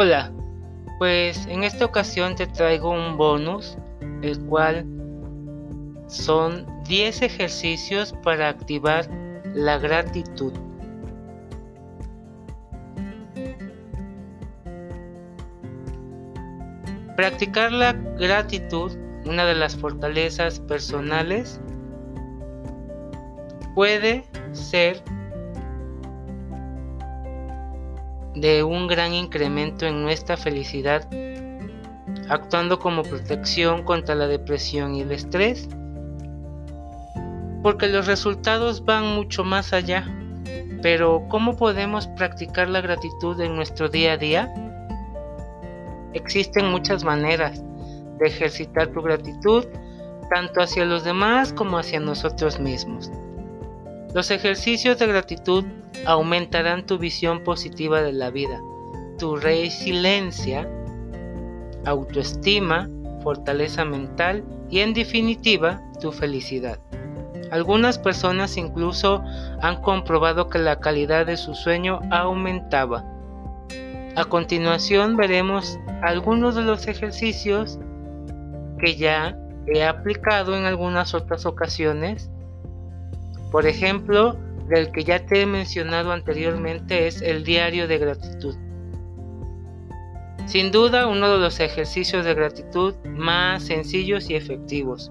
Hola, pues en esta ocasión te traigo un bonus, el cual son 10 ejercicios para activar la gratitud. Practicar la gratitud, una de las fortalezas personales, puede ser de un gran incremento en nuestra felicidad, actuando como protección contra la depresión y el estrés, porque los resultados van mucho más allá. Pero ¿cómo podemos practicar la gratitud en nuestro día a día? Existen muchas maneras de ejercitar tu gratitud, tanto hacia los demás como hacia nosotros mismos. Los ejercicios de gratitud aumentarán tu visión positiva de la vida, tu resiliencia, autoestima, fortaleza mental y en definitiva tu felicidad. Algunas personas incluso han comprobado que la calidad de su sueño aumentaba. A continuación veremos algunos de los ejercicios que ya he aplicado en algunas otras ocasiones por ejemplo, del que ya te he mencionado anteriormente es el diario de gratitud. Sin duda uno de los ejercicios de gratitud más sencillos y efectivos.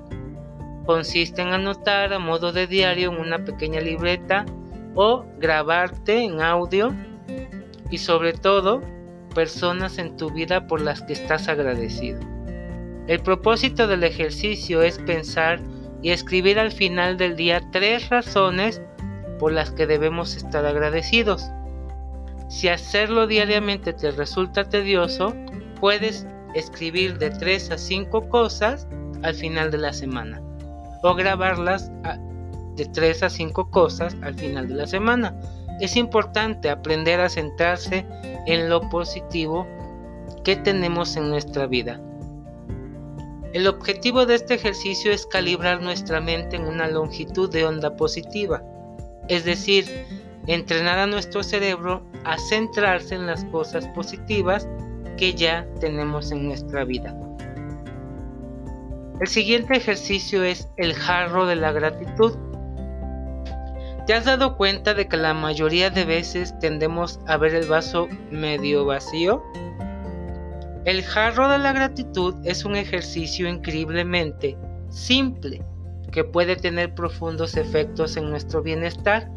Consiste en anotar a modo de diario en una pequeña libreta o grabarte en audio y sobre todo personas en tu vida por las que estás agradecido. El propósito del ejercicio es pensar y escribir al final del día tres razones por las que debemos estar agradecidos. Si hacerlo diariamente te resulta tedioso, puedes escribir de tres a cinco cosas al final de la semana o grabarlas de tres a cinco cosas al final de la semana. Es importante aprender a centrarse en lo positivo que tenemos en nuestra vida. El objetivo de este ejercicio es calibrar nuestra mente en una longitud de onda positiva, es decir, entrenar a nuestro cerebro a centrarse en las cosas positivas que ya tenemos en nuestra vida. El siguiente ejercicio es el jarro de la gratitud. ¿Te has dado cuenta de que la mayoría de veces tendemos a ver el vaso medio vacío? El jarro de la gratitud es un ejercicio increíblemente simple que puede tener profundos efectos en nuestro bienestar,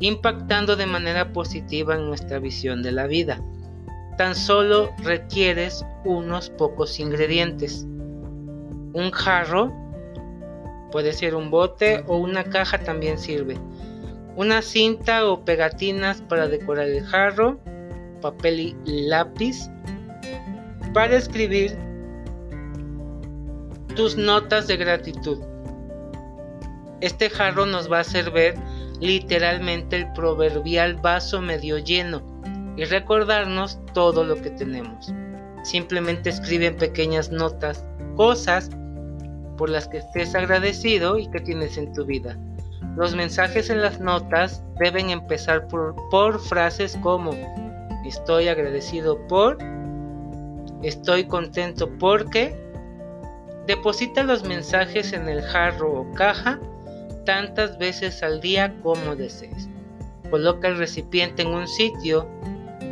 impactando de manera positiva en nuestra visión de la vida. Tan solo requieres unos pocos ingredientes. Un jarro, puede ser un bote o una caja también sirve. Una cinta o pegatinas para decorar el jarro, papel y lápiz, para escribir tus notas de gratitud. Este jarro nos va a hacer ver literalmente el proverbial vaso medio lleno y recordarnos todo lo que tenemos. Simplemente escribe en pequeñas notas cosas por las que estés agradecido y que tienes en tu vida. Los mensajes en las notas deben empezar por, por frases como estoy agradecido por Estoy contento porque deposita los mensajes en el jarro o caja tantas veces al día como desees. Coloca el recipiente en un sitio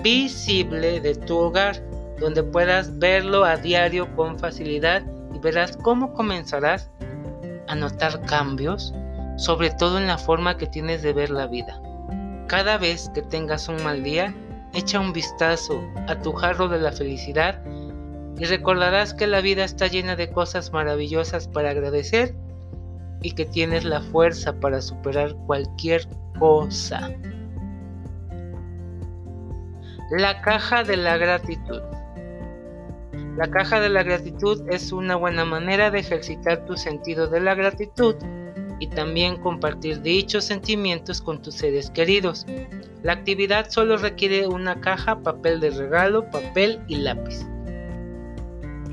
visible de tu hogar donde puedas verlo a diario con facilidad y verás cómo comenzarás a notar cambios, sobre todo en la forma que tienes de ver la vida. Cada vez que tengas un mal día, echa un vistazo a tu jarro de la felicidad y recordarás que la vida está llena de cosas maravillosas para agradecer y que tienes la fuerza para superar cualquier cosa. La caja de la gratitud. La caja de la gratitud es una buena manera de ejercitar tu sentido de la gratitud y también compartir dichos sentimientos con tus seres queridos. La actividad solo requiere una caja, papel de regalo, papel y lápiz.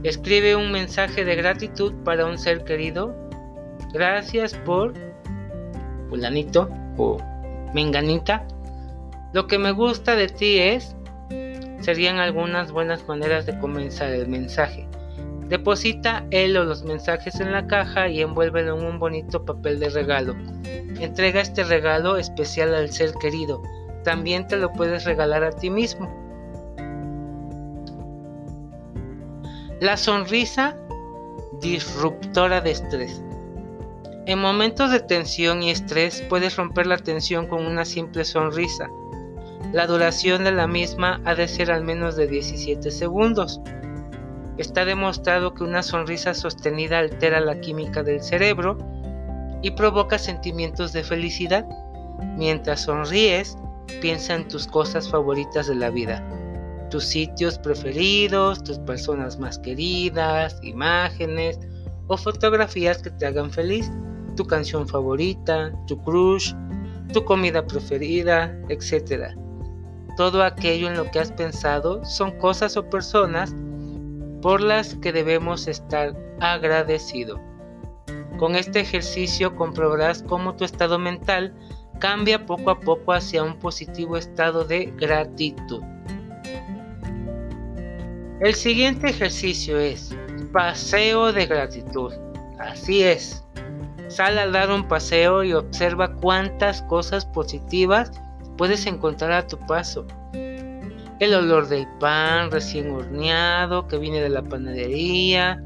Escribe un mensaje de gratitud para un ser querido. Gracias por fulanito o menganita. Lo que me gusta de ti es serían algunas buenas maneras de comenzar el mensaje. Deposita él o los mensajes en la caja y envuélvelo en un bonito papel de regalo. Entrega este regalo especial al ser querido. También te lo puedes regalar a ti mismo. La sonrisa disruptora de estrés. En momentos de tensión y estrés puedes romper la tensión con una simple sonrisa. La duración de la misma ha de ser al menos de 17 segundos. Está demostrado que una sonrisa sostenida altera la química del cerebro y provoca sentimientos de felicidad. Mientras sonríes, piensa en tus cosas favoritas de la vida, tus sitios preferidos, tus personas más queridas, imágenes o fotografías que te hagan feliz, tu canción favorita, tu crush, tu comida preferida, etc. Todo aquello en lo que has pensado son cosas o personas por las que debemos estar agradecido. Con este ejercicio comprobarás cómo tu estado mental cambia poco a poco hacia un positivo estado de gratitud. El siguiente ejercicio es paseo de gratitud. Así es. Sal a dar un paseo y observa cuántas cosas positivas puedes encontrar a tu paso el olor del pan recién horneado que viene de la panadería,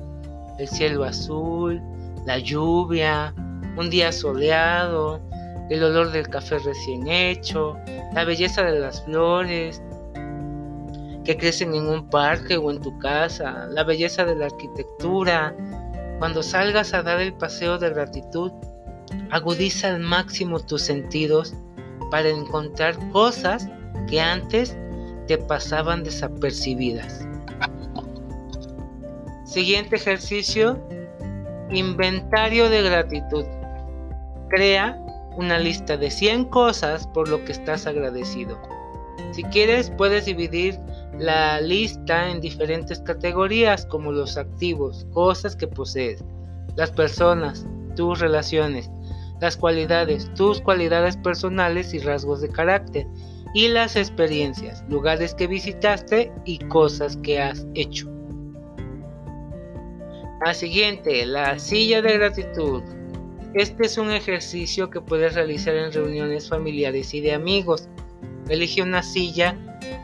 el cielo azul, la lluvia, un día soleado, el olor del café recién hecho, la belleza de las flores que crecen en un parque o en tu casa, la belleza de la arquitectura. Cuando salgas a dar el paseo de gratitud, agudiza al máximo tus sentidos para encontrar cosas que antes pasaban desapercibidas. Siguiente ejercicio, inventario de gratitud. Crea una lista de 100 cosas por lo que estás agradecido. Si quieres, puedes dividir la lista en diferentes categorías como los activos, cosas que posees, las personas, tus relaciones, las cualidades, tus cualidades personales y rasgos de carácter y las experiencias, lugares que visitaste y cosas que has hecho. La siguiente, la silla de gratitud. Este es un ejercicio que puedes realizar en reuniones familiares y de amigos. Elige una silla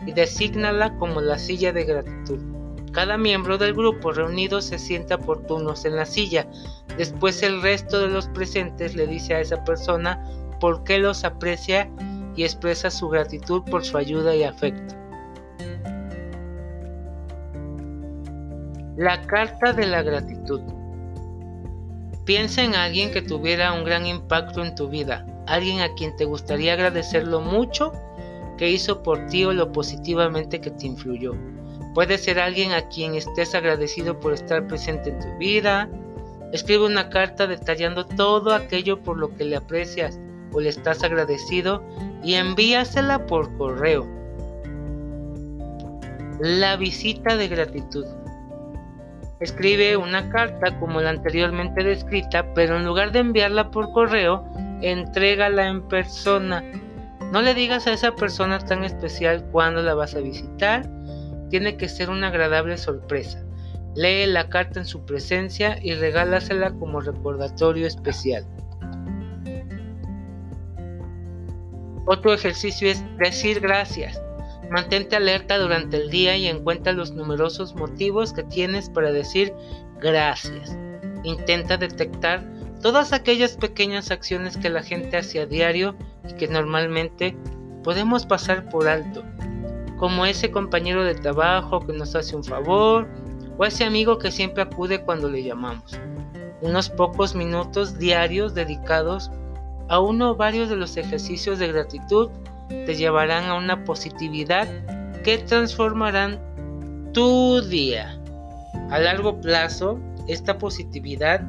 y desígnala como la silla de gratitud. Cada miembro del grupo reunido se sienta por turnos en la silla. Después el resto de los presentes le dice a esa persona por qué los aprecia y expresa su gratitud por su ayuda y afecto. La carta de la gratitud. Piensa en alguien que tuviera un gran impacto en tu vida, alguien a quien te gustaría agradecer lo mucho que hizo por ti o lo positivamente que te influyó. Puede ser alguien a quien estés agradecido por estar presente en tu vida. Escribe una carta detallando todo aquello por lo que le aprecias o le estás agradecido y envíasela por correo. La visita de gratitud. Escribe una carta como la anteriormente descrita, pero en lugar de enviarla por correo, entrégala en persona. No le digas a esa persona tan especial cuándo la vas a visitar. Tiene que ser una agradable sorpresa. Lee la carta en su presencia y regálasela como recordatorio especial. Otro ejercicio es decir gracias. Mantente alerta durante el día y encuentra los numerosos motivos que tienes para decir gracias. Intenta detectar todas aquellas pequeñas acciones que la gente hace a diario y que normalmente podemos pasar por alto, como ese compañero de trabajo que nos hace un favor o ese amigo que siempre acude cuando le llamamos. Unos pocos minutos diarios dedicados a uno o varios de los ejercicios de gratitud te llevarán a una positividad que transformarán tu día. A largo plazo, esta positividad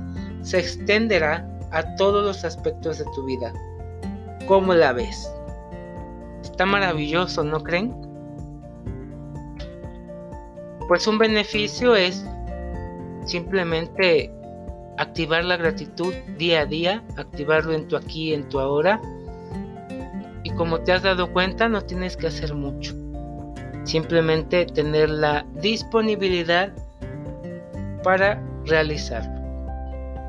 se extenderá a todos los aspectos de tu vida. ¿Cómo la ves? Está maravilloso, ¿no creen? Pues un beneficio es simplemente activar la gratitud día a día, activarlo en tu aquí, en tu ahora. Y como te has dado cuenta, no tienes que hacer mucho. simplemente tener la disponibilidad para realizarlo.